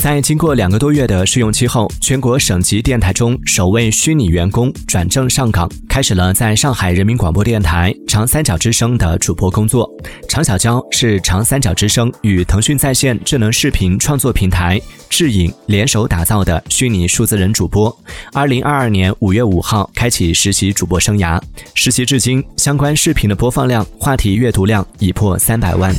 在经过两个多月的试用期后全国省级电台中首位虚拟员工转正上岗开始了在上海人民广播电台长三角之声的主播工作。常小娇是长三角之声与腾讯在线智能视频创作平台智影联手打造的虚拟数字人主播。二零二二年五月五号开启实习主播生涯实习至今相关视频的播放量话题阅读量已破三百万。